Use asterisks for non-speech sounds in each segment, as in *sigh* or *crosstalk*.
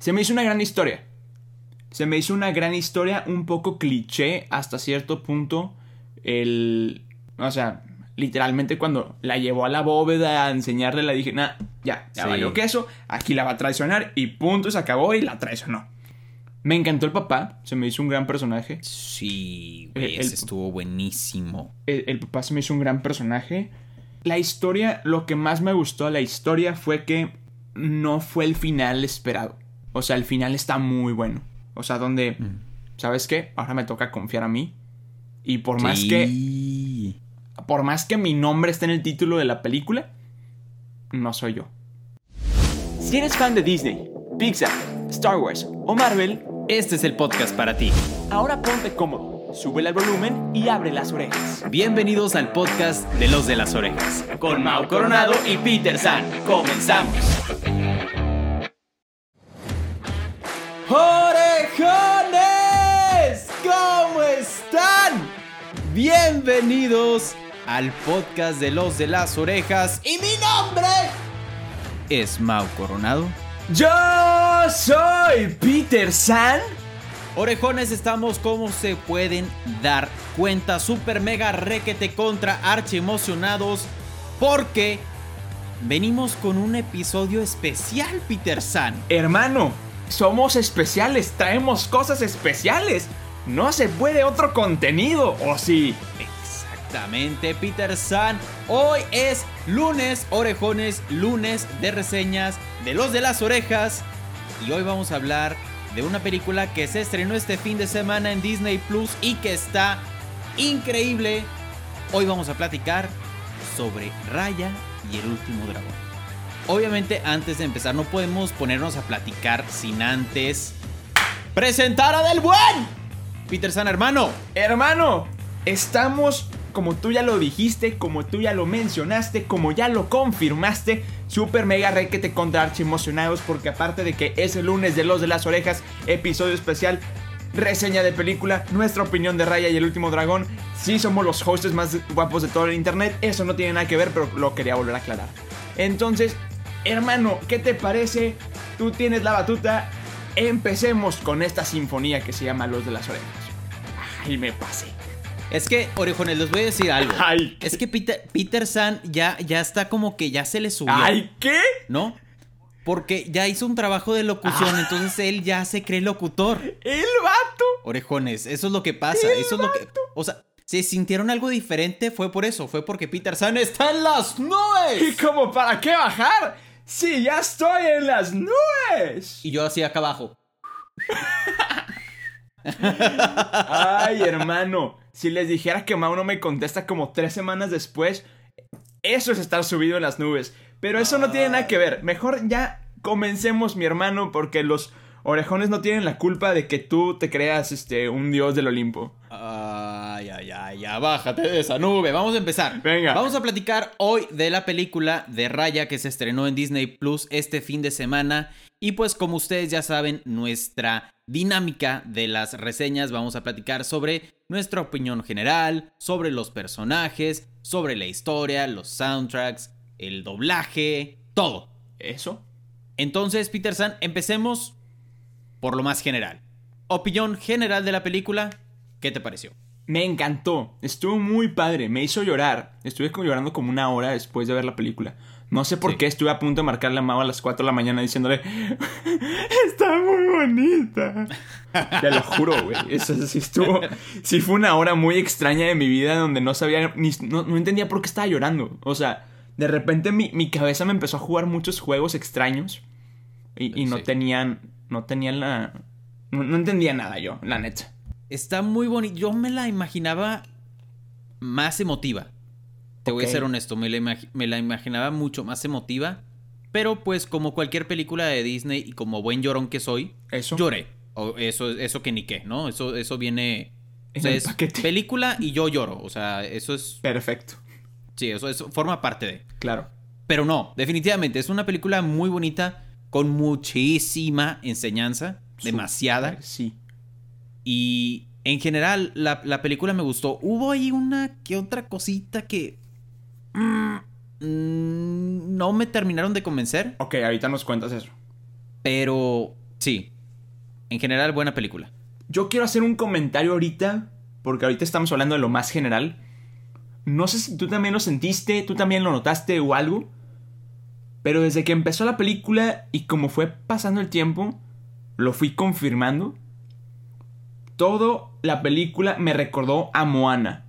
Se me hizo una gran historia. Se me hizo una gran historia, un poco cliché hasta cierto punto. El. O sea, literalmente cuando la llevó a la bóveda a enseñarle, le dije, nah, ya, ya Sí. valió queso, aquí la va a traicionar y punto, se acabó y la traicionó. Me encantó el papá, se me hizo un gran personaje. Sí, güey, El- ese el- estuvo buenísimo. El, el papá se me hizo un gran personaje. La historia, lo que más me gustó de la historia fue que no fue el final esperado. O sea, el final está muy bueno. O sea, donde, ¿sabes qué? Ahora me toca confiar a mí. Y por más que por más que mi nombre esté en el título de la película, no soy yo. Si eres fan de Disney, Pixar, Star Wars o Marvel, Este es el podcast para ti. ahora ponte cómodo, sube el volumen y abre las orejas. Bienvenidos al podcast de los de las orejas. Con Mau Coronado y Peter San, comenzamos. ¡Orejones! ¿Cómo están? Bienvenidos al podcast de los de las orejas. Y mi nombre es Mau Coronado. Yo soy Peter San. Orejones, estamos como se pueden dar cuenta, super mega requete contra archi emocionados porque venimos con un episodio especial, Peter San. Hermano, somos especiales, traemos cosas especiales. No se puede otro contenido, ¿o sí? Exactamente, Peter San. Hoy es lunes, orejones, lunes de reseñas de los de las orejas. Y hoy vamos a hablar de una película que se estrenó este fin de semana en Disney Plus y que está increíble. Hoy vamos a platicar sobre Raya y el último dragón. Obviamente, antes de empezar, no podemos ponernos a platicar sin antes presentar a Del Buen. Peter San, hermano. Hermano, estamos, como tú ya lo dijiste, como tú ya lo mencionaste, como ya lo confirmaste, super mega requete contra archi emocionados porque aparte de que es el lunes de los de las orejas, episodio especial, reseña de película, nuestra opinión de Raya y el último dragón, sí somos los hosts más guapos de todo el internet, eso no tiene nada que ver, pero lo quería volver a aclarar. Entonces, hermano, ¿qué te parece? Tú tienes la batuta. Empecemos con esta sinfonía que se llama Los de las Orejas. Ay, me pasé. Es que, orejones, les voy a decir algo. Ay. Es que Peter, Peter San ya, ya está como que ya se le subió. Ay, ¿qué? ¿No? Porque ya hizo un trabajo de locución, Ah. entonces él ya se cree locutor. El vato. Orejones, eso es lo que pasa. El Eso es lo que. O sea, si sintieron algo diferente, fue por eso. Fue porque Peter San está en las ¿Y nubes. como para qué bajar? Sí, ya estoy en las nubes. Y yo así acá abajo. Ay, hermano. Si les dijera que Mau no me contesta como tres semanas después, eso es estar subido en las nubes. Pero eso no tiene nada que ver. Mejor ya comencemos, mi hermano, porque los orejones no tienen la culpa de que tú te creas este, un dios del Olimpo. Ay, ay, ay, ya bájate de esa nube. Vamos a empezar. Venga. Vamos a platicar hoy de la película de Raya que se estrenó en Disney Plus este fin de semana. Y pues como ustedes ya saben, nuestra dinámica de las reseñas, vamos a platicar sobre nuestra opinión general, sobre los personajes, sobre la historia, los soundtracks, el doblaje, todo. ¿Eso? Entonces, Peter San, empecemos por lo más general. Opinión general de la película, ¿qué te pareció? Me encantó. Estuvo muy padre. Me hizo llorar. Estuve como llorando como una hora después de ver la película. No sé por Sí. qué estuve a punto de marcarle a Mau a las 4 de la mañana diciéndole *laughs* Está muy bonita. Te lo juro, güey. Eso sí estuvo. Sí fue una hora muy extraña de mi vida donde no sabía ni no, no entendía por qué estaba llorando. O sea, de repente mi, mi cabeza me empezó a jugar muchos juegos extraños. Y, y no Sí. tenían. No tenían la. No, no entendía nada yo, la neta. Está muy bonito. Yo me la imaginaba más emotiva. Te voy a ser honesto, me la, me la imaginaba mucho más emotiva. Pero pues como cualquier película de Disney y como buen llorón que soy, Eso. lloré. O eso, eso que ni qué, ¿no? Eso, eso viene... O sea, es paquete. película y yo lloro. O sea, eso es... Perfecto. Sí, eso, eso forma parte de... Claro. Pero no, definitivamente, es una película muy bonita, con muchísima enseñanza, demasiada. Sí. Y en general, la, la película me gustó. Hubo ahí una que otra cosita que... mm, mm, no me terminaron de convencer, Ok, ahorita nos cuentas eso. pero Sí. En general, buena película. Yo quiero hacer un comentario ahorita, porque ahorita estamos hablando de lo más general. No sé si tú también lo sentiste, tú también lo notaste o algo. Pero desde que empezó la película y como fue pasando el tiempo, lo fui confirmando. Todo la película me recordó a Moana.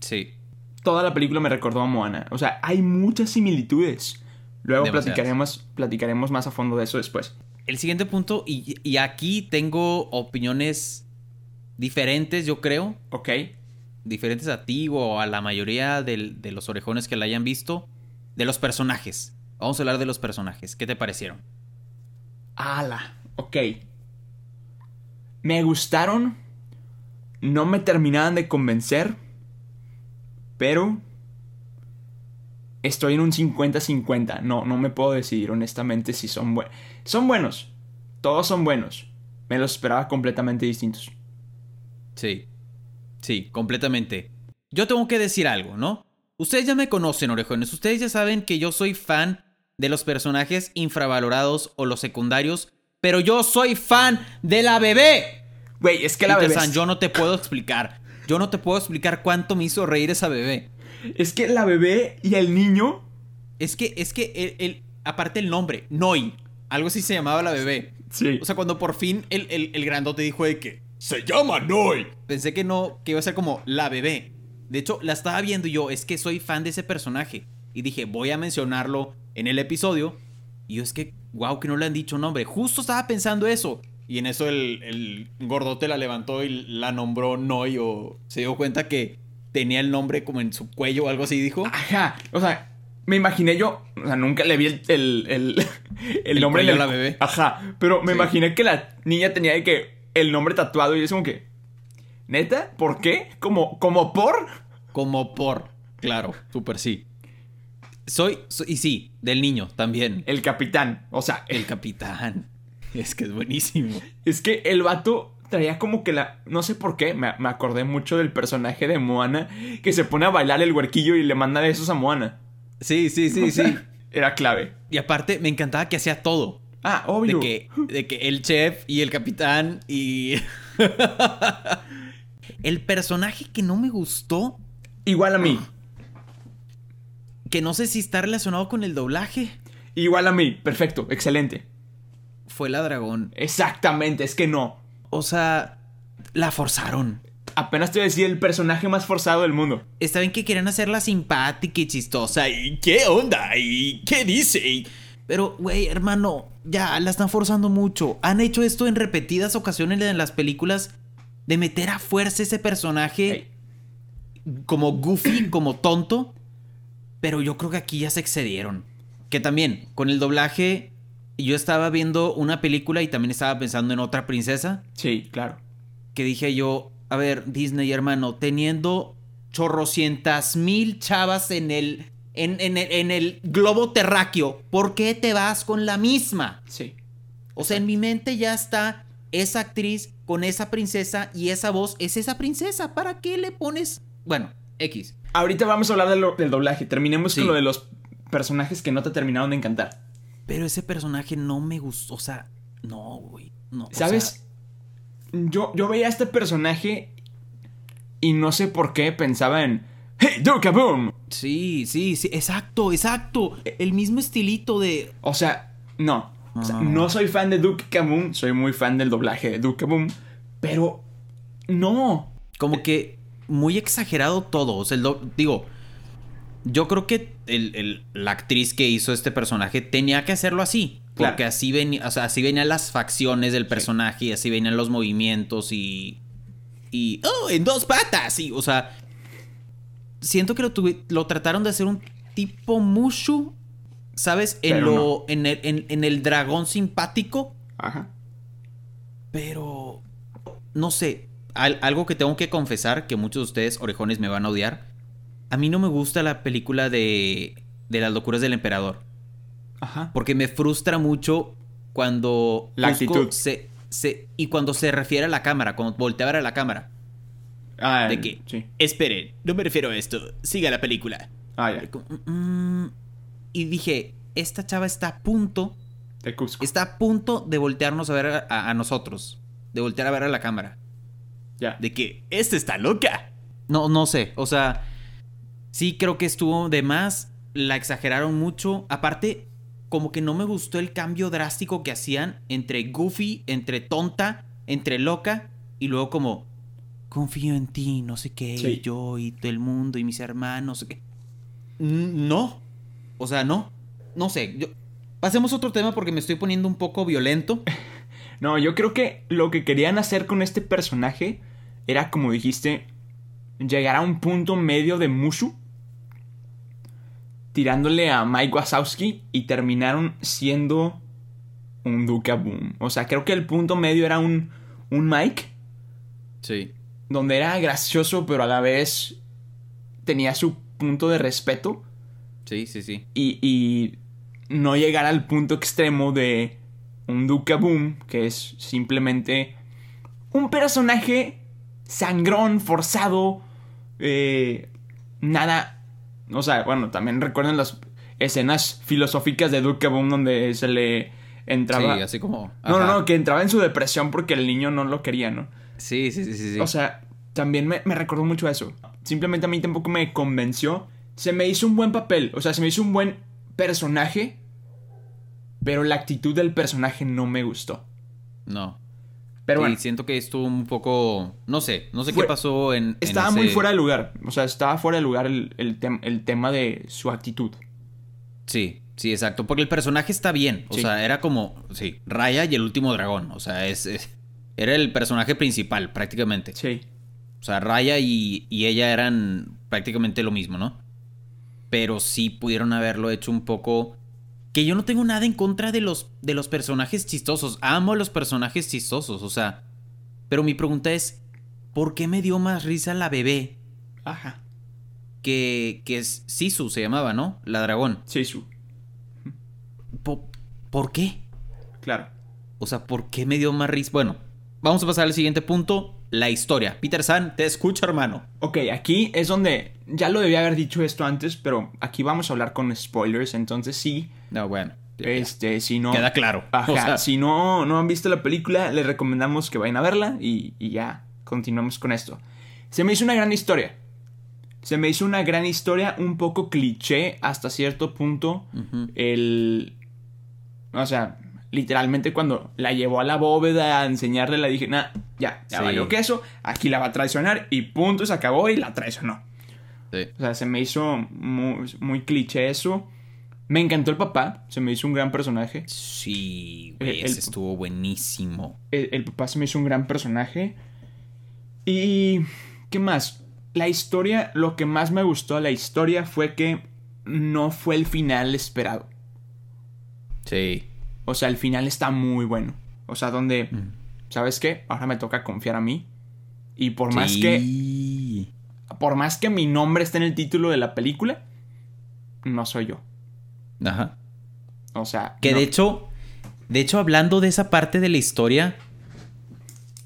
Sí. Toda la película me recordó a Moana. O sea, hay muchas similitudes. Luego Demasiadas. platicaremos, platicaremos más a fondo de eso después. El siguiente punto, y, y aquí tengo opiniones diferentes, yo creo. ¿Ok? Diferentes a ti o a la mayoría de los orejones que la hayan visto. De los personajes. Vamos a hablar de los personajes. ¿Qué te parecieron? Ala, ok. Me gustaron. No me terminaban de convencer. Pero. Estoy en un 50-50. No, no me puedo decidir honestamente si son buenos. Son buenos. Todos son buenos. Me los esperaba completamente distintos. Sí. Sí, completamente. Yo tengo que decir algo, ¿no? Ustedes ya me conocen, orejones. Ustedes ya saben que yo soy fan de los personajes infravalorados o los secundarios. Pero yo soy fan de la bebé. Güey, es que la bebé. Yo no te puedo explicar. Yo no te puedo explicar cuánto me hizo reír esa bebé. Es que la bebé y el niño. Es que, es que, el, el- aparte el nombre, Noi. Algo así se llamaba la bebé. Sí. O sea, cuando por fin el, el, el grandote dijo de que se llama Noi. Pensé que no, que iba a ser como la bebé. De hecho, la estaba viendo y yo, es que soy fan de ese personaje. Y dije, voy a mencionarlo en el episodio. Y yo, es que, wow, que no le han dicho nombre. Justo estaba pensando eso. Y en eso el, el gordote la levantó y la nombró Noi o se dio cuenta que tenía el nombre como en su cuello o algo así, dijo. Ajá. O sea, me imaginé yo. O sea, nunca le vi el, el, el, *laughs* nombre el- la bebé. Ajá. Pero me Sí. imaginé que la niña tenía de que el nombre tatuado y es como que. ¿Neta? ¿Por qué? ¿Como, como por? Como por. Claro, súper sí. Soy, soy- Y sí, del niño también. El capitán. O sea, El capitán. *laughs* Es que es buenísimo. es que el vato traía como que la. No sé por qué. Me, me acordé mucho del personaje de Moana. Que se pone a bailar el huerquillo y le manda besos a Moana. Sí, sí, sí, O sea, sí. Era clave. Y aparte, me encantaba que hacía todo. Ah, De obvio. que, de que el chef y el capitán y. *laughs* el personaje que no me gustó, Igual a mí. que no sé si está relacionado con el doblaje, Igual a mí. Perfecto. Excelente. Fue la dragón. Exactamente. Es que no. O sea, la forzaron. Apenas te voy a decir el personaje más forzado del mundo. Está bien que quieran hacerla simpática y chistosa. ¿Y qué onda? ¿Y qué dice? Pero, güey, hermano, ya la están forzando mucho. Han hecho esto en repetidas ocasiones en las películas de meter a fuerza ese personaje como goofy, como tonto. Pero yo creo que aquí ya se excedieron. Que también, con el doblaje, yo estaba viendo una película y también estaba pensando en otra princesa Sí, claro. que dije yo, a ver, Disney hermano, teniendo chorrocientas mil chavas en el, en, en el, en el globo terráqueo, ¿por qué te vas con la misma? Sí. O sea, en mi mente ya está esa actriz con esa princesa y esa voz es esa princesa. ¿Para qué le pones? Bueno, X. Ahorita vamos a hablar de lo- del doblaje. Terminemos Sí. con lo de los personajes que no te terminaron de encantar. Pero ese personaje no me gustó. O sea, no, güey. No, ¿Sabes? sea, yo, yo veía a este personaje y no sé por qué pensaba en... ¡Hey, Duke Boom! sí, sí, sí. Exacto, exacto. El mismo estilito de. O sea, no. O sea, No. no soy fan de Duke Kaboom. Soy muy fan del doblaje de Duke Kaboom. Pero... No. como que muy exagerado todo. O sea, el do- digo, yo creo que el- el- la actriz que hizo este personaje tenía que hacerlo así. Claro. Porque así, venía, o sea, así venían las facciones del personaje y así venían los movimientos y. Y. ¡Oh! En dos patas. Y, o sea. Siento que lo, tuvi- lo trataron de hacer un tipo Mushu. ¿Sabes? En, Pero lo, en, el, en- en el dragón simpático. Ajá. Pero. No sé. al- algo que tengo que confesar, que muchos de ustedes, orejones, me van a odiar. A mí no me gusta la película de. de las locuras del emperador. Ajá. Porque me frustra mucho cuando. La Cusco actitud. Se, se- y cuando se refiere a la cámara, cuando voltea a ver a la cámara. Ah, ¿De qué? Sí. Esperen, no me refiero a esto. Siga la película. Ah, ya. Como, mm, Y dije, esta chava está a punto De Cusco. está a punto de voltearnos a ver a, a nosotros. De voltear a ver a la cámara. Ya. De que, este está loca. No, no sé. O sea, sí creo que estuvo de más. La exageraron mucho. Aparte, como que no me gustó el cambio drástico que hacían entre goofy, entre tonta, entre loca. Y luego como, confío en ti, no sé qué, Sí. y yo y todo el mundo y mis hermanos, no sé qué. N- No. O sea, no. No sé. Yo... Pasemos a otro tema porque me estoy poniendo un poco violento. *laughs* No, yo creo que lo que querían hacer con este personaje era, como dijiste, llegar a un punto medio de Mushu. Tirándole a Mike Wazowski y terminaron siendo un Duca Boom. O sea, creo que el punto medio era un, un Mike Sí. donde era gracioso, pero a la vez tenía su punto de respeto. Sí, sí, sí. y, y no llegar al punto extremo de un Duca Boom, que es simplemente un personaje sangrón, forzado, eh, nada. O sea, bueno, también recuerden las escenas filosóficas de Duca Boom donde se le entraba. Sí, así como. no, no, no, que entraba en su depresión porque el niño no lo quería, ¿no? Sí, sí, sí, sí. sí. O sea, también me, me recordó mucho eso. Simplemente a mí tampoco me convenció. Se me hizo un buen papel. O sea, se me hizo un buen personaje. Pero la actitud del personaje no me gustó. no. Pero Sí, bueno, siento que estuvo un poco. No sé, no sé Fue- qué pasó en. en estaba muy fuera de lugar. O sea, estaba fuera de lugar el, el, tem- el tema de su actitud. Sí, sí, exacto. Porque el personaje está bien. O Sí. sea, era como. Sí, Raya y el último dragón. O sea, es. es- era el personaje principal, prácticamente. Sí. O sea, Raya y, y ella eran prácticamente lo mismo, ¿no? Pero sí pudieron haberlo hecho un poco. Que yo no tengo nada en contra de los, de los personajes chistosos. Amo a los personajes chistosos, o sea. Pero mi pregunta es: ¿por qué me dio más risa la bebé Ajá. que, que es Sisu, se llamaba, ¿no? La dragón. Sí, su. Po- ¿Por qué? Claro. O sea, ¿por qué me dio más risa? Bueno, vamos a pasar al siguiente punto: la historia. Peter San, te escucho, hermano. Ok, aquí es donde. Ya lo debía haber dicho esto antes, pero aquí vamos a hablar con spoilers. Entonces sí. No, bueno. Este, si no. Queda claro. Ajá, O sea, si no, no han visto la película, les recomendamos que vayan a verla y, y ya continuamos con esto. Se me hizo una gran historia. Se me hizo una gran historia, un poco cliché hasta cierto punto. El. O sea, literalmente cuando la llevó a la bóveda a enseñarle, le dije, nah, ya, ya Sí. valió queso, aquí la va a traicionar y punto, se acabó y la traicionó. Sí. O sea, se me hizo muy, muy cliché eso. Me encantó el papá, se me hizo un gran personaje. Sí, güey, ese estuvo buenísimo. el, el papá se me hizo un gran personaje. Y... ¿Qué más? La historia, lo que más me gustó de la historia fue que no fue el final esperado. Sí. O sea, el final está muy bueno. O sea, donde, Mm. ¿sabes qué? Ahora me toca confiar a mí. Y por más que. Por más que mi nombre esté en el título de la película, no soy yo. Ajá. O sea, Que no- de hecho, de hecho, hablando de esa parte de la historia,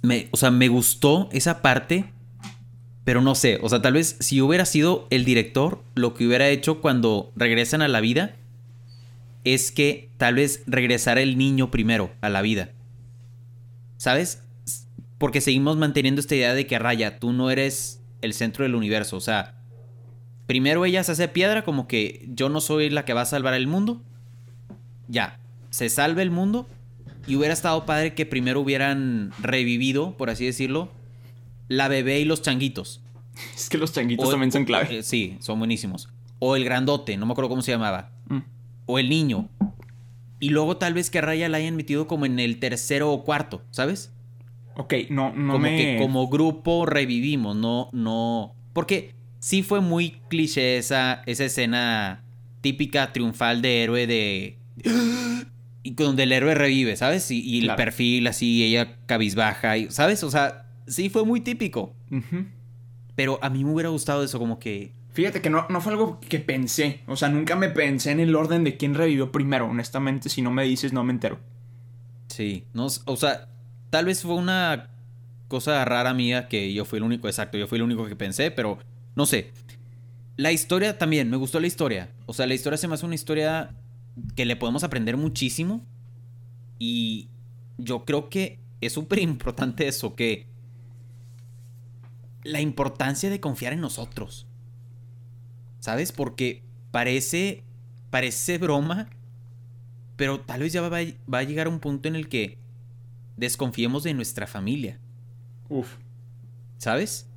me, o sea, me gustó esa parte, pero no sé, o sea, tal vez si hubiera sido el director, lo que hubiera hecho cuando regresan a la vida es que tal vez regresara el niño primero a la vida. ¿Sabes? Porque seguimos manteniendo esta idea de que Raya, tú no eres el centro del universo, o sea, primero ella se hace piedra como que yo no soy la que va a salvar el mundo ya, se salve el mundo. Y hubiera estado padre que primero hubieran revivido, por así decirlo, la bebé y los changuitos. Es que los changuitos O- también son clave. eh, sí, son buenísimos. O el grandote, no me acuerdo cómo se llamaba. Mm. O el niño. Y luego tal vez que Raya la hayan metido como en el tercero o cuarto, ¿sabes? Ok, no, no como me... que como grupo revivimos, no, no. Porque sí fue muy cliché esa, esa escena típica triunfal de héroe de. Y donde el héroe revive, ¿sabes? Y, y el Claro. perfil así, ella cabizbaja, y, ¿sabes? O sea, sí fue muy típico. Pero a mí me hubiera gustado eso, como que. Fíjate que no, no fue algo que pensé. O sea, nunca me pensé en el orden de quién revivió primero. Honestamente, si no me dices, no me entero. Sí, no, o sea, tal vez fue una cosa rara mía que yo fui el único, exacto, yo fui el único que pensé, pero no sé. La historia también, me gustó la historia. O sea, la historia se me hace una historia que le podemos aprender muchísimo. Y yo creo que es súper importante *laughs* eso, que la importancia de confiar en nosotros. ¿Sabes? Porque parece, parece broma, pero tal vez ya va, va a llegar un punto en el que desconfiemos de nuestra familia. Uf. ¿Sabes?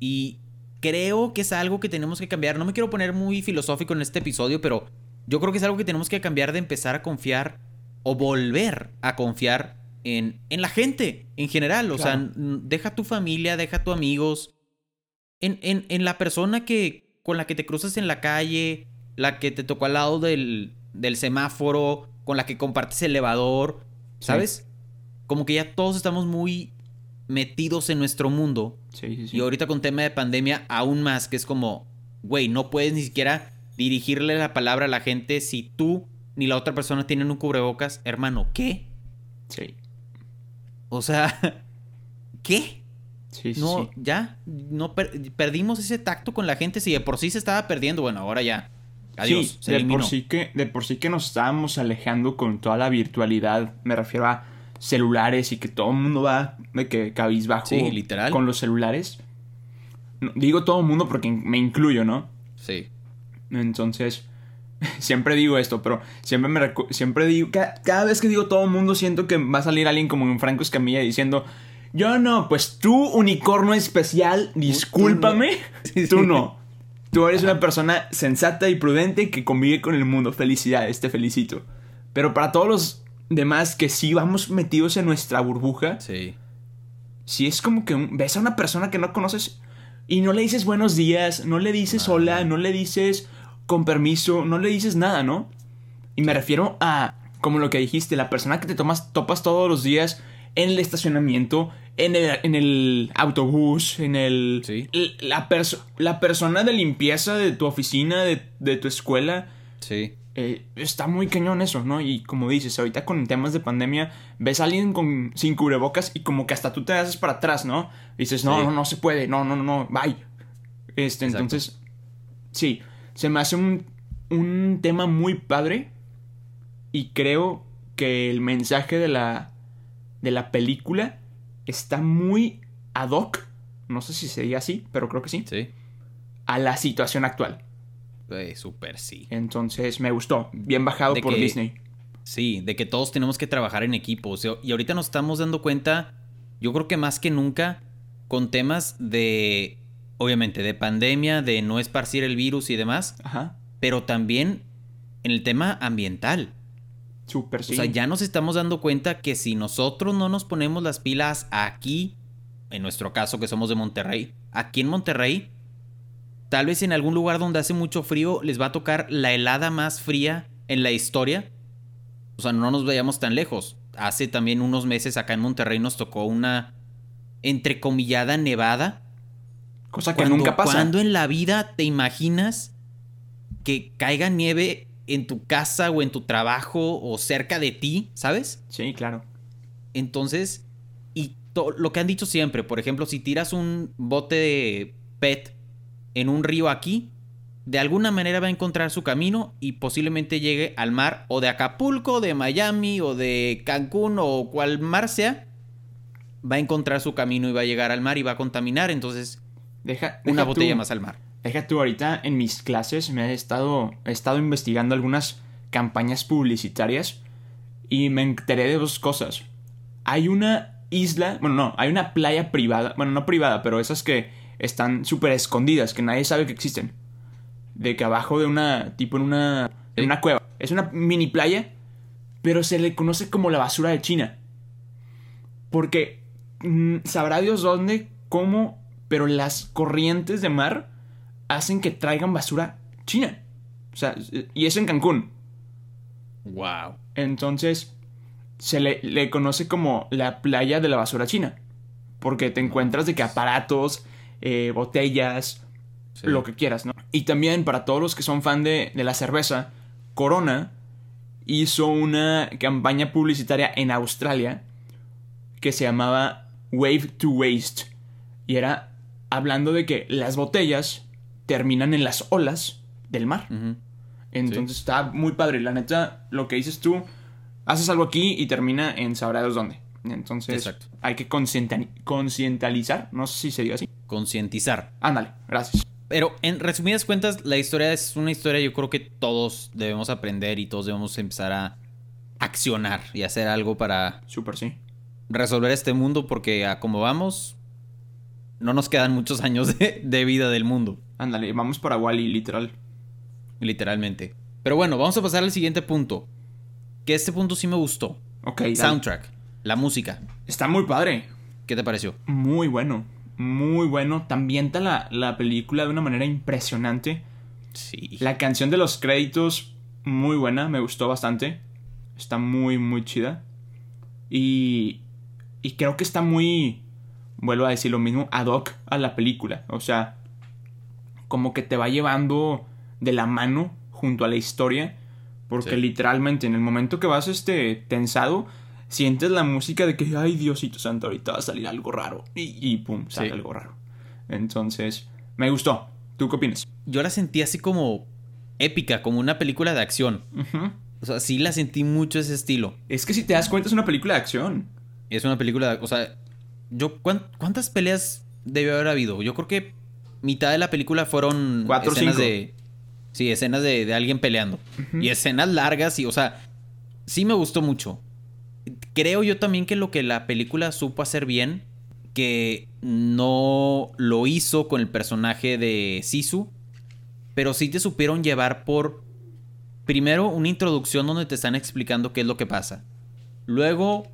Y creo que es algo que tenemos que cambiar. No me quiero poner muy filosófico en este episodio, pero yo creo que es algo que tenemos que cambiar de empezar a confiar o volver a confiar en, en la gente en general. O sea, deja tu familia, deja tu amigos, en, en, en, la persona que, con la que te cruzas en la calle, la que te tocó al lado del, del semáforo, con la que compartes el elevador, ¿sabes? Como que ya todos estamos muy metidos en nuestro mundo. Sí, sí, sí. Y ahorita con tema de pandemia, aún más, que es como, güey, no puedes ni siquiera dirigirle la palabra a la gente si tú ni la otra persona tienen un cubrebocas. Hermano, ¿qué? Sí. O sea, *laughs* ¿qué? Sí, sí, no, sí. ya, no perdimos ese tacto con la gente. Si de por sí se estaba perdiendo, bueno, ahora ya. Adiós. Sí, se de por sí que de por sí que nos estábamos alejando con toda la virtualidad. Me refiero a celulares y que todo el mundo va de que cabizbajo Sí, literal. con los celulares. No, digo todo el mundo porque me incluyo, ¿no? Sí. Entonces, *laughs* siempre digo esto, pero siempre me siempre digo, ca- cada, vez que digo todo el mundo siento que va a salir alguien como en Franco Escamilla diciendo, yo no, pues tú, unicornio especial, discúlpame, *laughs* tú no. Tú eres una persona sensata y prudente que convive con el mundo. Felicidades, te felicito. Pero para todos los demás que sí vamos metidos en nuestra burbuja, Sí. si es como que un- ves a una persona que no conoces y no le dices buenos días, no le dices hola, no le dices con permiso, no le dices nada, ¿no? Y me refiero a, como lo que dijiste, la persona que te tomas, topas todos los días en el estacionamiento, en el, en el autobús, en el... Sí. La, perso- la persona de limpieza de tu oficina, de, de tu escuela. Sí. Eh, está muy cañón eso, ¿no? Y como dices, ahorita con temas de pandemia, ves a alguien con, sin cubrebocas y como que hasta tú te haces para atrás, ¿no? dices, no, Sí. no, no se puede, no, no, no, no, bye. Este, Exacto. entonces, sí, se me hace un, un tema muy padre y creo que el mensaje de la, de la película está muy ad hoc, no sé si se diga así, pero creo que sí, Sí. a la situación actual. Güey, súper sí. Entonces me gustó, bien bajado De por que- Disney. Sí, de que todos tenemos que trabajar en equipo. o sea, y ahorita nos estamos dando cuenta, yo creo que más que nunca, con temas de, obviamente, de pandemia, de no esparcir el virus y demás, Ajá. pero también en el tema ambiental. Súper sí. O sea, ya nos estamos dando cuenta que si nosotros no nos ponemos las pilas aquí, en nuestro caso que somos de Monterrey, aquí en Monterrey, tal vez en algún lugar donde hace mucho frío les va a tocar la helada más fría en la historia. O sea, no nos vayamos tan lejos. Hace también unos meses acá en Monterrey nos tocó una entrecomillada nevada. Cosa que nunca pasa. cuando en la vida te imaginas que caiga nieve en tu casa o en tu trabajo o cerca de ti, ¿sabes? Sí, claro. Entonces, y lo que han dicho siempre, por ejemplo, si tiras un bote de PET en un río aquí, de alguna manera va a encontrar su camino y posiblemente llegue al mar o de Acapulco, de Miami o de Cancún o cual mar sea, va a encontrar su camino y va a llegar al mar y va a contaminar, entonces Deja, una botella tú- más al mar. Deja tú, ahorita en mis clases me he estado, he estado investigando algunas campañas publicitarias y me enteré de dos cosas. Hay una isla, bueno, no, hay una playa privada, bueno, no privada, pero esas que están súper escondidas, que nadie sabe que existen. De que abajo de una, tipo en una, en una cueva. Es una mini playa, pero se le conoce como la basura de China. Porque mm, sabrá Dios dónde, cómo, pero las corrientes de mar hacen que traigan basura china. O sea, y eso en Cancún. Wow. Entonces, se le, le conoce como la playa de la basura china. Porque te encuentras de que aparatos, eh, botellas, lo que quieras, ¿no? Y también para todos los que son fan de, de la cerveza, Corona hizo una campaña publicitaria en Australia que se llamaba Wave to Waste. Y era hablando de que las botellas terminan en las olas del mar. Entonces está muy padre. La neta, lo que dices tú, Haces algo aquí y termina en sabrá dónde. Entonces, Exacto. hay que concienta- concientalizar. No sé si se diga así. Concientizar. Ándale, gracias. Pero en resumidas cuentas, la historia es una historia yo creo que todos debemos aprender y todos debemos empezar a accionar y hacer algo para Súper, sí. resolver este mundo porque a como vamos, no nos quedan muchos años de, de vida del mundo, Ándale, vamos para Wally, literal. literalmente. Pero bueno, vamos a pasar al siguiente punto. Que este punto sí me gustó. Ok, dale. Soundtrack, la música. Está muy padre. ¿Qué te pareció? Muy bueno. Muy bueno. Te ambienta la, la película de una manera impresionante. Sí. La canción de los créditos, muy buena, me gustó bastante. Está muy, muy chida. Y, y creo que está muy, vuelvo a decir lo mismo, ad hoc a la película. O sea, como que te va llevando de la mano junto a la historia. Porque Sí. literalmente en el momento que vas este, tensado, sientes la música de que, ay Diosito Santo, ahorita va a salir algo raro. Y, y pum, sale Sí. algo raro. Entonces, me gustó. ¿Tú qué opinas? Yo la sentí así como épica, como una película de acción. O sea, sí la sentí mucho ese estilo. Es que si te das cuenta es una película de acción. Es una película, o sea, yo ¿cuán- ¿cuántas peleas debió haber habido? Yo creo que mitad de la película fueron Cuatro escenas cinco. de sí, escenas de, de alguien peleando y escenas largas y o sea, sí me gustó mucho. Creo yo también que lo que la película supo hacer bien que no lo hizo con el personaje de Sisu, pero sí te supieron llevar por primero una introducción donde te están explicando qué es lo que pasa. Luego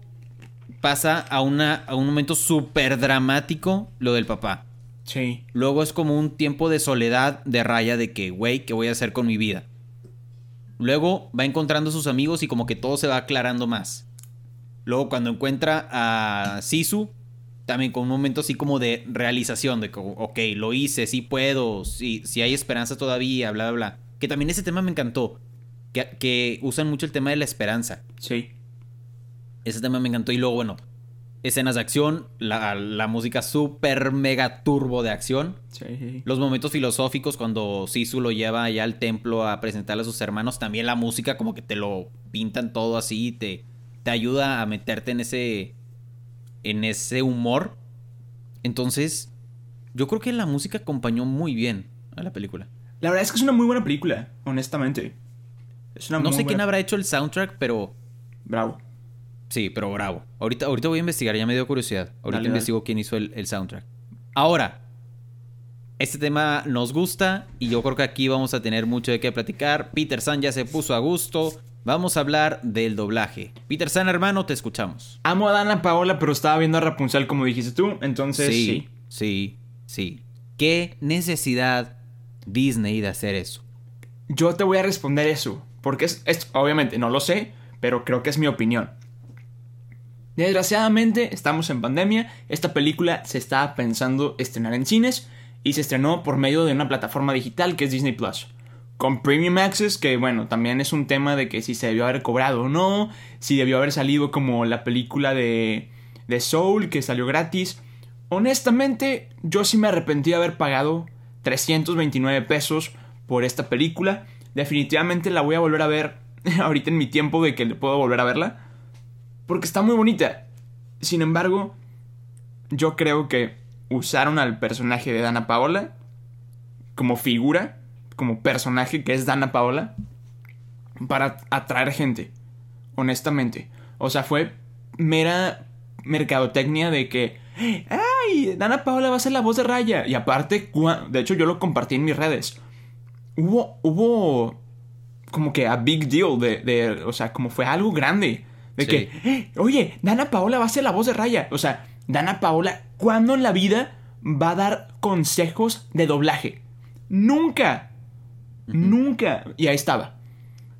pasa a, una, a un momento súper dramático lo del papá. Sí. Luego es como un tiempo de soledad de raya de que, güey, ¿qué voy a hacer con mi vida? Luego va encontrando a sus amigos y como que todo se va aclarando más. Luego cuando encuentra a Sisu, también con un momento así como de realización, de como, ok, lo hice, sí puedo, sí, sí hay esperanza todavía, bla, bla, bla. Que también ese tema me encantó. Que, que usan mucho el tema de la esperanza. Sí. Ese tema me encantó. Y luego, bueno, escenas de acción, la, la música súper mega turbo de acción. Sí. Los momentos filosóficos cuando Sisu lo lleva allá al templo a presentarle a sus hermanos. También la música como que te lo pintan todo así. Te, te ayuda a meterte en ese, en ese humor. Entonces, yo creo que la música acompañó muy bien a la película. La verdad es que es una muy buena película, honestamente. Es una No muy sé quién habrá hecho el soundtrack, pero Bravo. Sí, pero bravo. Ahorita, ahorita voy a investigar, ya me dio curiosidad. Ahorita Dale, investigo quién hizo el, el soundtrack. Ahora, este tema nos gusta y yo creo que aquí vamos a tener mucho de qué platicar. Peter San ya se puso a gusto. Vamos a hablar del doblaje. Peter San, hermano, te escuchamos. Amo a Dana Paola, pero estaba viendo a Rapunzel como dijiste tú, entonces sí. sí, sí, sí. ¿Qué necesidad Disney de hacer eso? Yo te voy a responder eso, porque es, es- obviamente no lo sé, pero creo que es mi opinión. Desgraciadamente estamos en pandemia, esta película se estaba pensando estrenar en cines y se estrenó por medio de una plataforma digital que es Disney Plus. Con Premium Access, que bueno, también es un tema de que si se debió haber cobrado o no, si debió haber salido como la película de, de Soul, que salió gratis. Honestamente, yo sí me arrepentí de haber pagado 329 pesos por esta película. Definitivamente la voy a volver a ver *laughs* ahorita en mi tiempo de que puedo volver a verla. Porque está muy bonita. Sin embargo, yo creo que usaron al personaje de Dana Paola como figura, como personaje que es Dana Paola, para atraer gente. Honestamente. O sea, fue mera mercadotecnia de que, ¡ay! Dana Paola va a ser la voz de Raya. Y aparte, de hecho, yo lo compartí en mis redes. Hubo, hubo como que a big deal de, de- o sea, como fue algo grande. De Sí. que, "Eh, oye, Dana Paola va a ser la voz de Raya. O sea, Dana Paola, ¿cuándo en la vida va a dar consejos de doblaje? Nunca. Nunca. Y ahí estaba.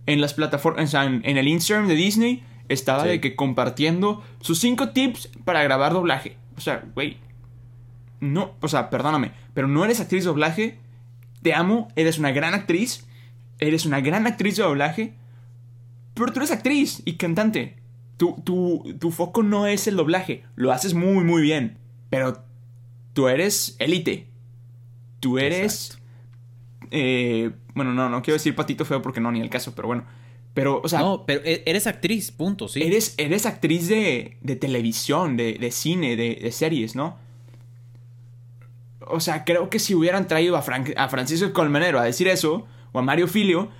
En las plataformas, o sea, en, en el Instagram de Disney, estaba Sí. de que compartiendo sus cinco tips para grabar doblaje. O sea, güey. No, o sea, perdóname, pero no eres actriz de doblaje. Te amo, eres una gran actriz. Eres una gran actriz de doblaje. Pero tú eres actriz y cantante. Tu, tu, tu foco no es el doblaje. Lo haces muy, muy bien. Pero tú eres élite. Tú eres... eh, bueno, no, no quiero decir patito feo porque no, ni el caso, pero bueno. Pero, o sea, no, pero e- eres actriz, punto, sí. eres, eres actriz de, de televisión, de, de cine, de, de series, ¿no? O sea, creo que si hubieran traído a, Fran- a Francisco Colmenero a decir eso, o a Mario Filio,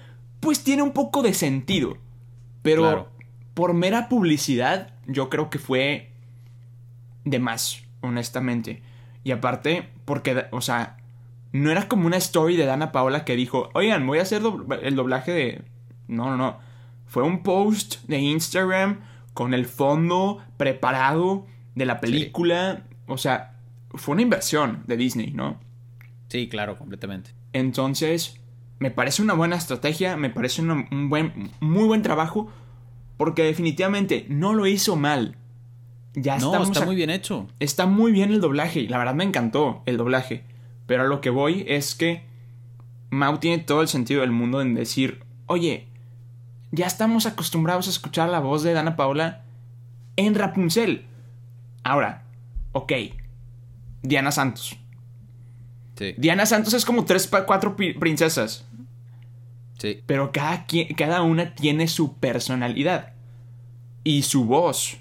pues tiene un poco de sentido. Pero Claro. por mera publicidad, yo creo que fue de más, honestamente. Y aparte, porque, o sea, no era como una story de Dana Paola que dijo, oigan, voy a hacer el doblaje de... No, no, no. Fue un post de Instagram con el fondo preparado de la película. O sea, fue una inversión de Disney, ¿no? Sí, claro, completamente. Entonces, me parece una buena estrategia, me parece una- un buen, muy buen trabajo, porque definitivamente no lo hizo mal. Ya No, estamos está muy bien hecho. Está muy bien el doblaje, y la verdad me encantó el doblaje. Pero a lo que voy es que Mau tiene todo el sentido del mundo en decir, oye, ya estamos acostumbrados a escuchar la voz de Dana Paola en Rapunzel. Ahora, ok, Diana Santos. Sí, Diana Santos es como tres, cuatro princesas, sí. pero cada, cada una tiene su personalidad y su voz.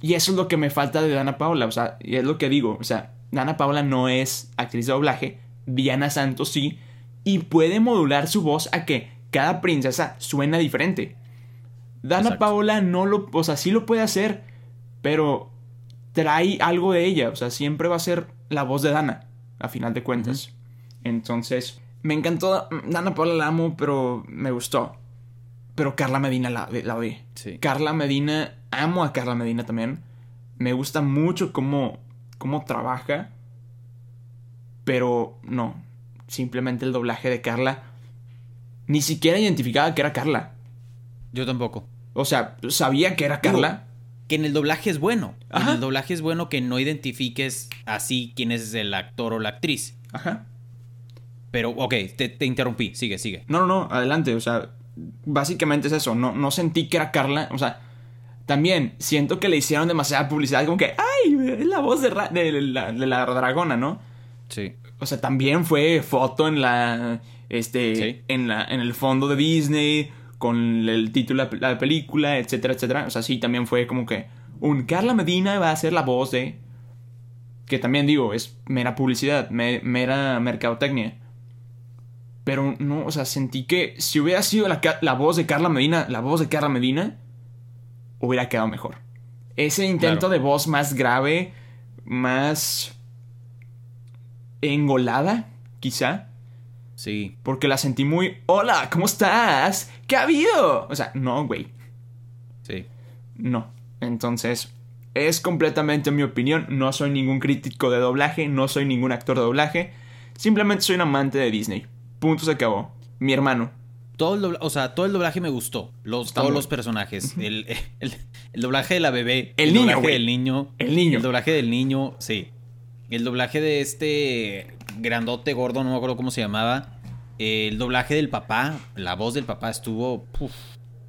Y eso es lo que me falta de Dana Paola, o sea, y es lo que digo, o sea, Dana Paola no es actriz de doblaje, Diana Santos sí, y puede modular su voz a que cada princesa suena diferente. Dana Exacto. Paola no lo, o sea, sí lo puede hacer, pero trae algo de ella, o sea, siempre va a ser la voz de Dana, a final de cuentas. Entonces, me encantó, Dana Paola la amo, pero me gustó. Pero Carla Medina la, la. Sí. Carla Medina, amo a Carla Medina también. Me gusta mucho cómo, cómo trabaja. Pero no, simplemente el doblaje de Carla. Ni siquiera identificaba que era Carla. Yo tampoco. O sea, sabía que era Carla. Que en el doblaje es bueno. En Ajá. el doblaje es bueno que no identifiques así quién es el actor o la actriz. Ajá. Pero, ok, te, te interrumpí. Sigue, sigue. No, no, no, adelante. O sea, básicamente es eso. No, no sentí que era Carla. O sea, también siento que le hicieron demasiada publicidad. Como que, ¡ay! Es la voz de, la, de la dragona, ¿no? Sí. O sea, también fue foto en la. Este. Sí. En, la, en el fondo de Disney. Con el título de la la película, etcétera, etcétera. O sea, sí, también fue como que. Un Carla Medina va a ser la voz de. Que también digo, es mera publicidad, me- mera mercadotecnia. Pero no, o sea, sentí que si hubiera sido la, la voz de Carla Medina, la voz de Carla Medina, hubiera quedado mejor. Ese intento Claro. de voz más grave, más engolada, quizá, Sí. porque la sentí muy, hola, ¿cómo estás? ¿Qué ha habido? O sea, no, güey, Sí. no. Entonces, es completamente mi opinión, no soy ningún crítico de doblaje, no soy ningún actor de doblaje, simplemente soy un amante de Disney. Punto se acabó. Mi hermano. Todo el doblaje, o sea, todo el doblaje me gustó. Los, todos los personajes. El, el- el doblaje de la bebé. El niño, doblaje del niño. El niño. El doblaje del niño, sí. El doblaje de este grandote gordo, no me acuerdo cómo se llamaba. El doblaje del papá, la voz del papá estuvo. puf.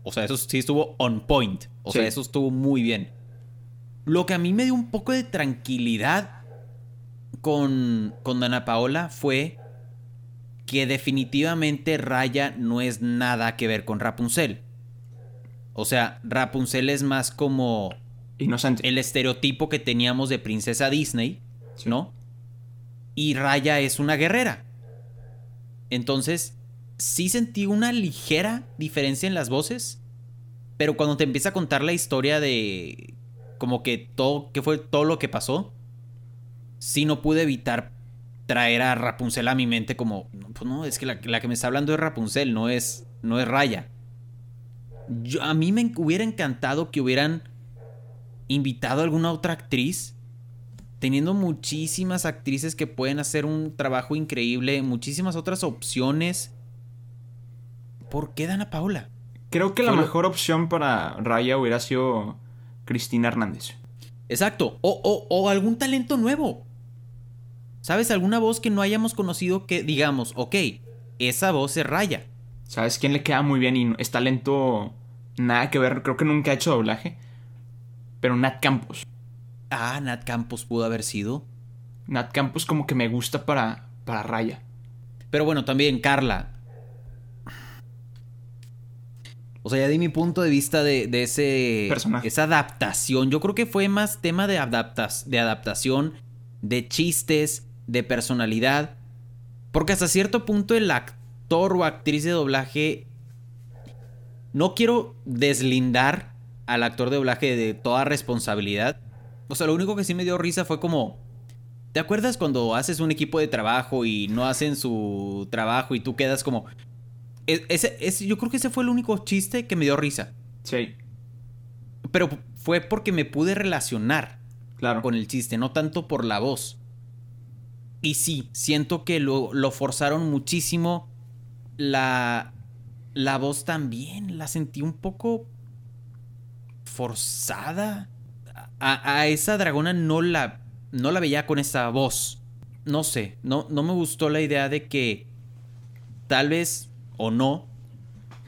o sea, eso sí estuvo on point. O sea, eso estuvo muy bien. Lo que a mí me dio un poco de tranquilidad con, con Dana Paola fue que definitivamente Raya no es nada que ver con Rapunzel. O sea, Rapunzel es más como Inocente. el estereotipo que teníamos de princesa Disney, Sí. ¿no? Y Raya es una guerrera. Entonces, sí sentí una ligera diferencia en las voces, pero cuando te empieza a contar la historia de como que todo, que fue todo lo que pasó, sí no pude evitar traer a Rapunzel a mi mente como, "No, pues no, es que la, la que me está hablando es Rapunzel, no es, no es Raya. Yo- a mí me hubiera encantado que hubieran invitado a alguna otra actriz, teniendo muchísimas actrices que pueden hacer un trabajo increíble, muchísimas otras opciones. ¿Por qué Dana Paula? Creo que la mejor opción para Raya hubiera sido Cristina Hernández. Exacto, o, o- o algún talento nuevo. ¿Sabes? Alguna voz que no hayamos conocido que digamos, ok, esa voz es Raya. ¿Sabes quién le queda muy bien y es talento nada que ver? Creo que nunca ha hecho doblaje. Pero Nat Campos. Ah, Nat Campos pudo haber sido. Nat Campos como que me gusta para, para Raya. Pero bueno, también Carla. O sea, ya di mi punto de vista de, de ese. Personaje. Esa adaptación. Yo creo que fue más tema de, adaptas, de adaptación, de chistes, de personalidad. Porque hasta cierto punto el actor o actriz de doblaje. No quiero deslindar al actor de doblaje de toda responsabilidad. O sea, lo único que sí me dio risa fue como. ¿Te acuerdas cuando haces un equipo de trabajo y no hacen su trabajo y tú quedas como. e- Ese, ese- yo creo que ese fue el único chiste que me dio risa. Sí, Pero fue porque me pude relacionar claro. con el chiste, no tanto por la voz. Y sí, siento que lo, lo forzaron muchísimo. La, la voz también, la sentí un poco forzada. A, a esa dragona no la, no la veía con esa voz. No sé, no, no me gustó la idea de que tal vez o no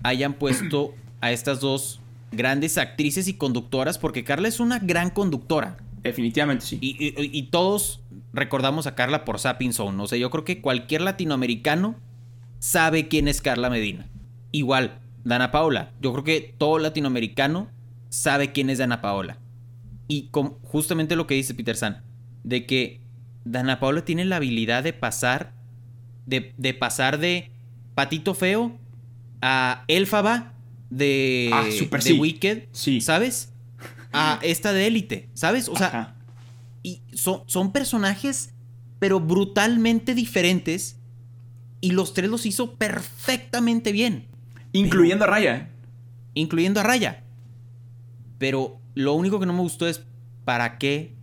hayan puesto a estas dos grandes actrices y conductoras, porque Carla es una gran conductora. Definitivamente sí. Y, y- y todos recordamos a Carla por Sapping Zone. O sea, yo creo que cualquier latinoamericano sabe quién es Carla Medina. Igual, Dana Paola. Yo creo que todo latinoamericano sabe quién es Dana Paola. Y con justamente lo que dice Peter San, de que Dana Paola tiene la habilidad de pasar, de, de pasar de Patito Feo a Elfaba de, Ah, de sí. Wicked, Sí. ¿sabes? A esta de Élite, ¿sabes? O sea, Ajá. y son, son personajes, pero brutalmente diferentes. Y los tres los hizo perfectamente bien, Incluyendo a Raya. incluyendo a Raya. Pero lo único que no me gustó es para qué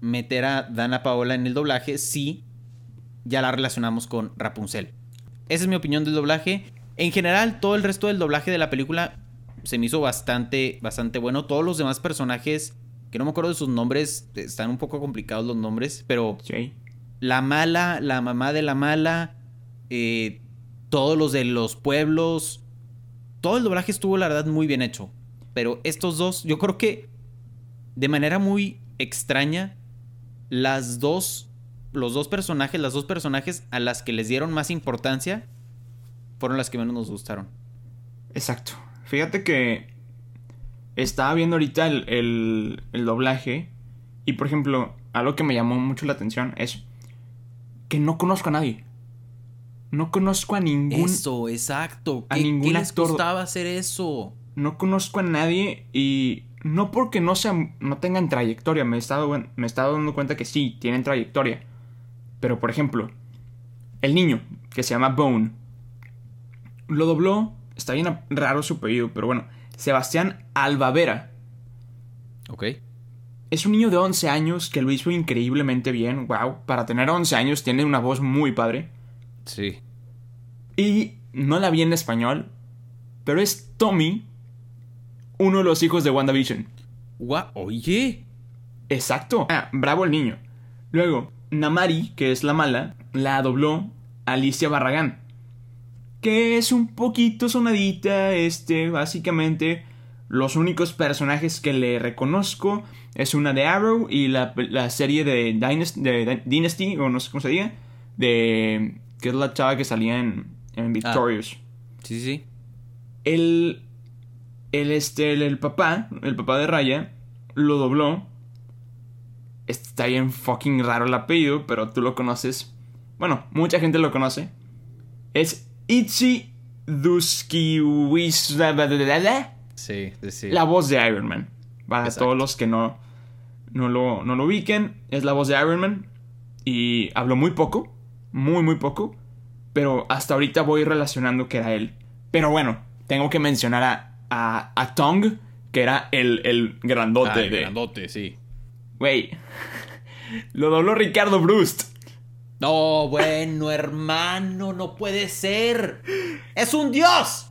meter a Dana Paola en el doblaje si ya la relacionamos con Rapunzel. Esa es mi opinión del doblaje. En general, todo el resto del doblaje de la película se me hizo bastante, bastante bueno. Todos los demás personajes, que no me acuerdo de sus nombres, están un poco complicados los nombres, pero Sí. la mala, la mamá de la mala, eh, todos los de los pueblos, todo el doblaje estuvo la verdad muy bien hecho. Pero estos dos, yo creo que de manera muy extraña, las dos, los dos personajes, las dos personajes a las que les dieron más importancia, fueron las que menos nos gustaron. Exacto. Fíjate que estaba viendo ahorita el, el- el doblaje y, por ejemplo, algo que me llamó mucho la atención es que no conozco a nadie. No conozco a ningún... Eso, exacto. a ¿Qué, ningún qué les actor- costaba hacer eso? No conozco a nadie y no porque no sean, no tengan trayectoria. Me he estado, me he estado dando cuenta que sí, tienen trayectoria. Pero, por ejemplo, el niño, que se llama Bone, lo dobló, está bien raro su apellido, pero bueno, Sebastián Albavera. Ok. Es un niño de 11 años que lo hizo increíblemente bien. Wow, para tener 11 años tiene una voz muy padre. Sí. Y no la vi en español, pero es Tommy, uno de los hijos de WandaVision. Gua- Oye. Exacto. Ah, bravo el niño. Luego, Namari, que es la mala, la dobló Alicia Barragán. Que es un poquito sonadita, este, básicamente. Los únicos personajes que le reconozco es una de Arrow y la, la serie de, Dynasty, de Dynasty, o no sé cómo se diga, de... que es la chava que salía en, en Victorious. Sí, sí. El, el, este, el, el papá, el papá de Raya, lo dobló. Está bien fucking raro el apellido, pero tú lo conoces. Bueno, mucha gente lo conoce. Es Itzy. Sí, sí, sí. La voz de Iron Man. Para Exacto. todos los que no, no, lo, no lo ubiquen, es la voz de Iron Man. Y habló muy poco, muy, muy poco. Pero hasta ahorita voy relacionando que era él. Pero bueno, tengo que mencionar a, a, a Tong, que era el, el grandote Ah, el de... grandote, sí. Güey, *laughs* lo dobló Ricardo Brust. No, bueno, hermano, no puede ser. ¡Es un dios!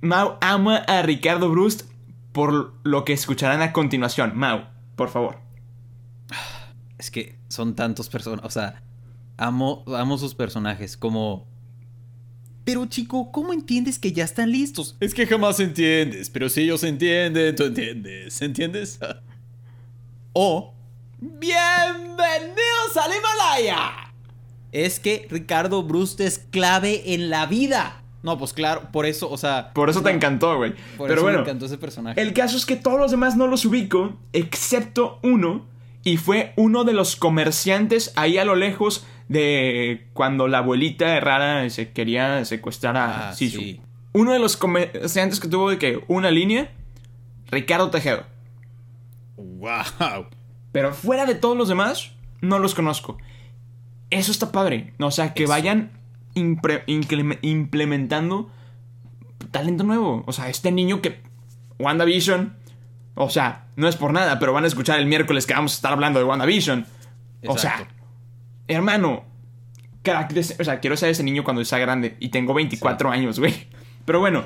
Mau ama a Ricardo Brust por lo que escucharán a continuación. Mau, por favor. Es que son tantos personas, o sea, amo, amo sus personajes, como... Pero chico, ¿cómo entiendes que ya están listos? Es que jamás entiendes, pero si ellos entienden, tú entiendes, ¿entiendes? o... ¡Bienvenidos al Himalaya! Es que Ricardo Brust es clave en la vida. No, pues claro, por eso, o sea. Por eso te encantó, güey. Por Pero eso bueno, me encantó ese personaje. el caso es que todos los demás no los ubico, excepto uno, y fue uno de los comerciantes ahí a lo lejos de cuando la abuelita rara se quería secuestrar a Ah, Sisu. sí. Uno de los comerciantes que tuvo de que una línea, Ricardo Tejero. ¡Wow! Pero fuera de todos los demás, no los conozco. Eso está padre. O sea, que Eso. vayan implementando talento nuevo. O sea, este niño que. WandaVision. O sea, no es por nada, pero van a escuchar el miércoles que vamos a estar hablando de WandaVision. O sea, hermano. crack de ese- o sea, quiero ser ese niño cuando sea grande. Y tengo 24 años, güey. Pero bueno,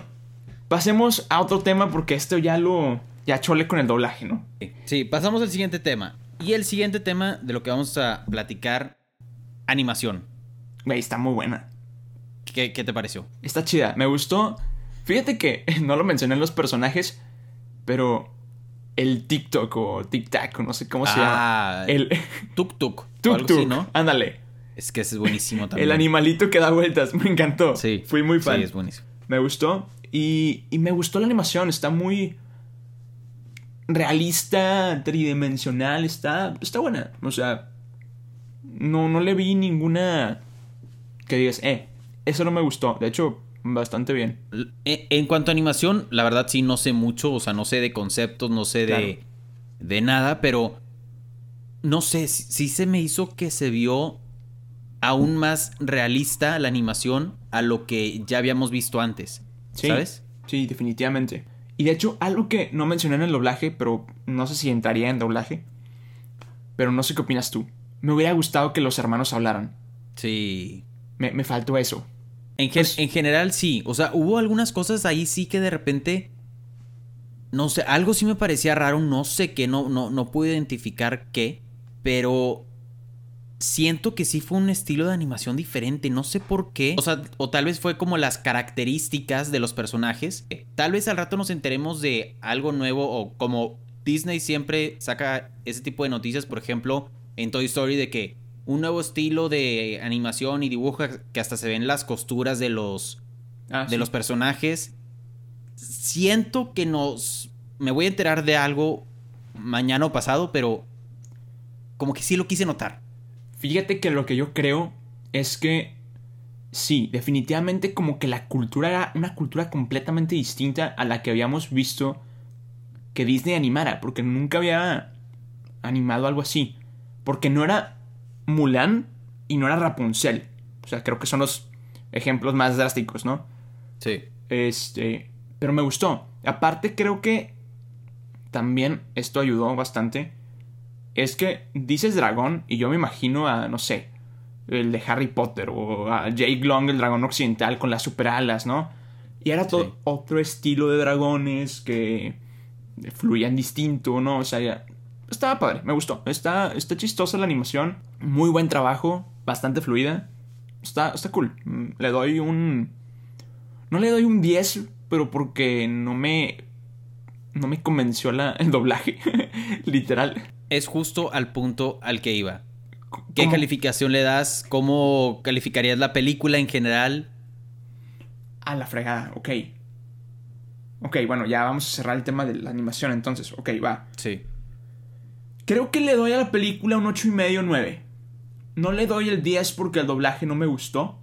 pasemos a otro tema porque esto ya lo. Ya chole con el doblaje, ¿no? Sí, pasamos al siguiente tema. Y el siguiente tema de lo que vamos a platicar, animación. Güey, está muy buena. ¿Qué, qué te pareció? Está chida, me gustó. Fíjate que *laughs* no lo mencioné en los personajes, pero el TikTok o TikTok, o no sé cómo se Ah, llama. El Tuk Tuk. *laughs* o tuk algo así, tuk, ¿no? ándale. Es que ese es buenísimo *laughs* también. El animalito que da vueltas, me encantó. Sí. Fui muy fan. Sí, es buenísimo. Me gustó. Y, y me gustó la animación, está muy realista, tridimensional, está, está buena. O sea, no, no le vi ninguna que digas, eh, eso no me gustó. De hecho, bastante bien. L- En cuanto a animación, la verdad sí no sé mucho, o sea, no sé de conceptos, no sé de, Claro. de nada, pero no sé, sí, sí se me hizo que se vio aún más realista la animación a lo que ya habíamos visto antes, Sí. ¿sabes? Sí, definitivamente. Y de hecho, algo que no mencioné en el doblaje, pero no sé si entraría en doblaje. Pero no sé qué opinas tú. Me hubiera gustado que los hermanos hablaran. Sí. Me, me faltó eso. En, gen- Pues- en general sí, o sea, hubo algunas cosas ahí sí que de repente, no sé, algo sí me parecía raro, no sé qué, no, no, no pude identificar qué, pero siento que sí fue un estilo de animación diferente, no sé por qué, o sea, o tal vez fue como las características de los personajes, tal vez al rato nos enteremos de algo nuevo o como Disney siempre saca ese tipo de noticias, por ejemplo, en Toy Story de que un nuevo estilo de animación y dibujo que hasta se ven las costuras de los Ah, de sí. los personajes. Siento que nos me voy a enterar de algo mañana o pasado, pero como que sí lo quise notar. Fíjate que lo que yo creo es que sí, definitivamente como que la cultura era una cultura completamente distinta a la que habíamos visto que Disney animara, porque nunca había animado algo así. Porque no era Mulan y no era Rapunzel. O sea, creo que son los ejemplos más drásticos, ¿no? Sí. Este, pero me gustó. Aparte creo que también esto ayudó bastante. Es que dices dragón y yo me imagino a, no sé, el de Harry Potter o a Jake Long, el dragón occidental con las super alas, ¿no? Y era todo Sí. otro estilo de dragones que fluían distinto, ¿no? O sea, estaba padre, me gustó. Está, está chistosa la animación, muy buen trabajo, bastante fluida. Está, está cool. Mm, Le doy un... No le doy un 10, pero porque no me... No me convenció la, el doblaje. *laughs* Literal. Es justo al punto al que iba. ¿Qué ¿Cómo? calificación le das? ¿Cómo calificarías la película en general? A la fregada, ok. Ok, bueno, ya vamos a cerrar el tema de la animación entonces. Ok, va. Sí. Creo que le doy a la película un 8 y medio 9. No le doy el 10 porque el doblaje no me gustó.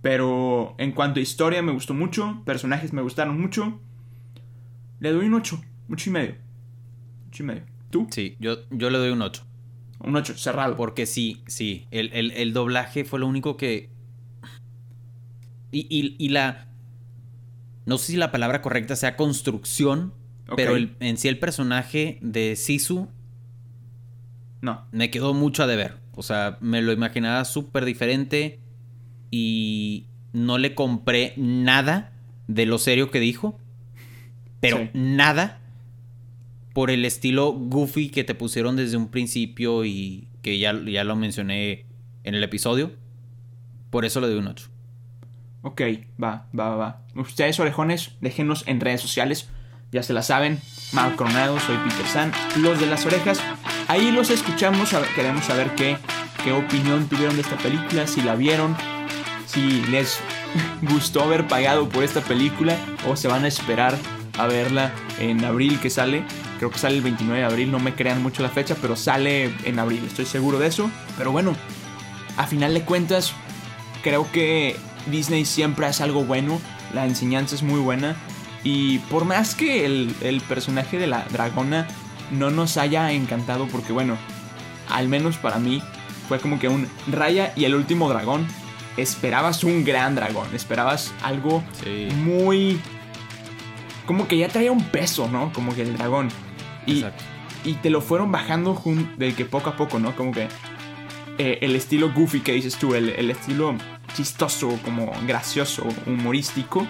Pero en cuanto a historia me gustó mucho, personajes me gustaron mucho. Le doy un 8, 8 y medio. 8 y medio. ¿Tú? Sí, yo, yo le doy un 8. Un 8, cerrado. Porque sí, sí. El, el- el doblaje fue lo único que. Y, y- y la. No sé si la palabra correcta sea construcción. Ok. Pero el- en sí el personaje de Sisu No. me quedó mucho a deber. O sea, me lo imaginaba súper diferente. Y no le compré nada de lo serio que dijo. Pero Sí. nada por el estilo goofy que te pusieron desde un principio y que ya, ya lo mencioné en el episodio. Por eso le doy un 8. Ok, va, va, va, va. Ustedes, orejones, déjenos en redes sociales. Ya se la saben. Mal Coronado, soy Peter San. Los de las orejas. Ahí los escuchamos. queremos saber qué, qué opinión tuvieron de esta película. Si la vieron. Si les *laughs* gustó haber pagado por esta película o se van a esperar a verla en abril que sale. Creo que sale el 29 de abril, no me crean mucho la fecha, pero sale en abril, estoy seguro de eso. Pero bueno, a final de cuentas, creo que Disney siempre hace algo bueno, la enseñanza es muy buena. Y por más que el, el personaje de la dragona no nos haya encantado, porque bueno, al menos para mí, fue como que un Raya y el último dragón. Esperabas un gran dragón, esperabas algo Sí. muy... Como que ya traía un peso, ¿no? Como que el dragón. Y, Exacto. y te lo fueron bajando jun- de que poco a poco, ¿no? Como que eh, el estilo goofy que dices tú, el, el estilo chistoso, como gracioso, humorístico.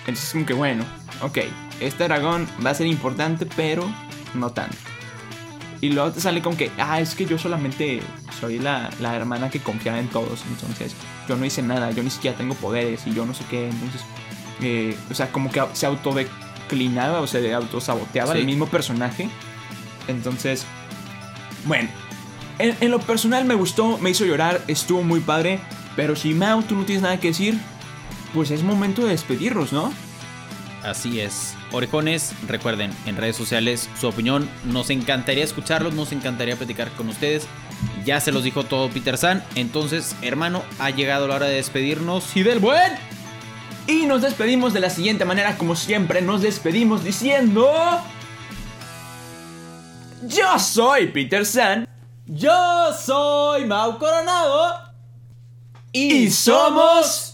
Entonces como que bueno, ok, este dragón va a ser importante, pero no tanto. Y luego te sale con que, ah, es que yo solamente soy la, la hermana que confiaba en todos, entonces yo no hice nada, yo ni siquiera tengo poderes y yo no sé qué, entonces, eh, o sea, como que se autodeclinaba o se autosaboteaba Sí. el mismo personaje. Entonces, bueno, en, en lo personal me gustó, me hizo llorar, estuvo muy padre, pero si Mau, tú no tienes nada que decir, pues es momento de despedirnos, ¿no? Así es. Orejones, recuerden, en redes sociales su opinión. Nos encantaría escucharlos, nos encantaría platicar con ustedes. Ya se los dijo todo Peter San. Entonces, hermano, ha llegado la hora de despedirnos. Y del buen. Y nos despedimos de la siguiente manera, como siempre, nos despedimos diciendo... Yo soy Peter San Yo soy Mau Coronado. y somos